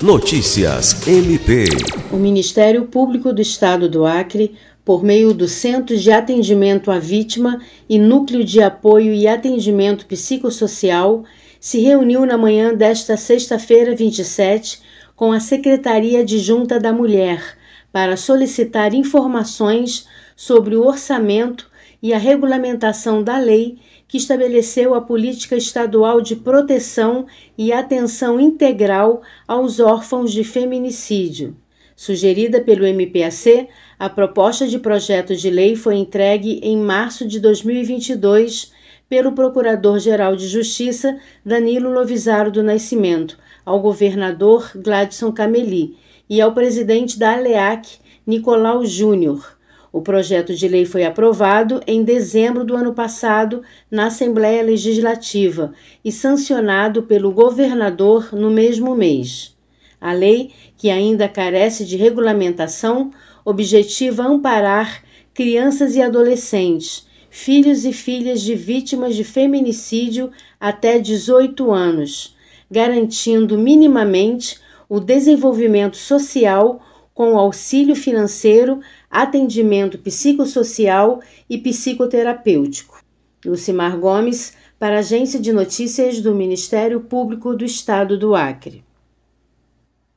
Notícias MP. O Ministério Público do Estado do Acre, por meio do Centro de Atendimento à Vítima e Núcleo de Apoio e Atendimento Psicossocial, se reuniu na manhã desta sexta-feira, 27, com a Secretaria Adjunta da Mulher para solicitar informações sobre o orçamento e a regulamentação da lei que estabeleceu a política estadual de proteção e atenção integral aos órfãos de feminicídio. Sugerida pelo MPAC, a proposta de projeto de lei foi entregue em março de 2022 pelo Procurador-Geral de Justiça Danilo Lovisaro do Nascimento ao governador Gladson Cameli e ao presidente da ALEAC, Nicolau Júnior o projeto de lei foi aprovado em dezembro do ano passado na Assembleia Legislativa e sancionado pelo governador no mesmo mês. A lei, que ainda carece de regulamentação, objetiva amparar crianças e adolescentes, filhos e filhas de vítimas de feminicídio até 18 anos, garantindo minimamente o desenvolvimento social com auxílio financeiro, atendimento psicossocial e psicoterapêutico. Lucimar Gomes, para a Agência de Notícias do Ministério Público do Estado do Acre.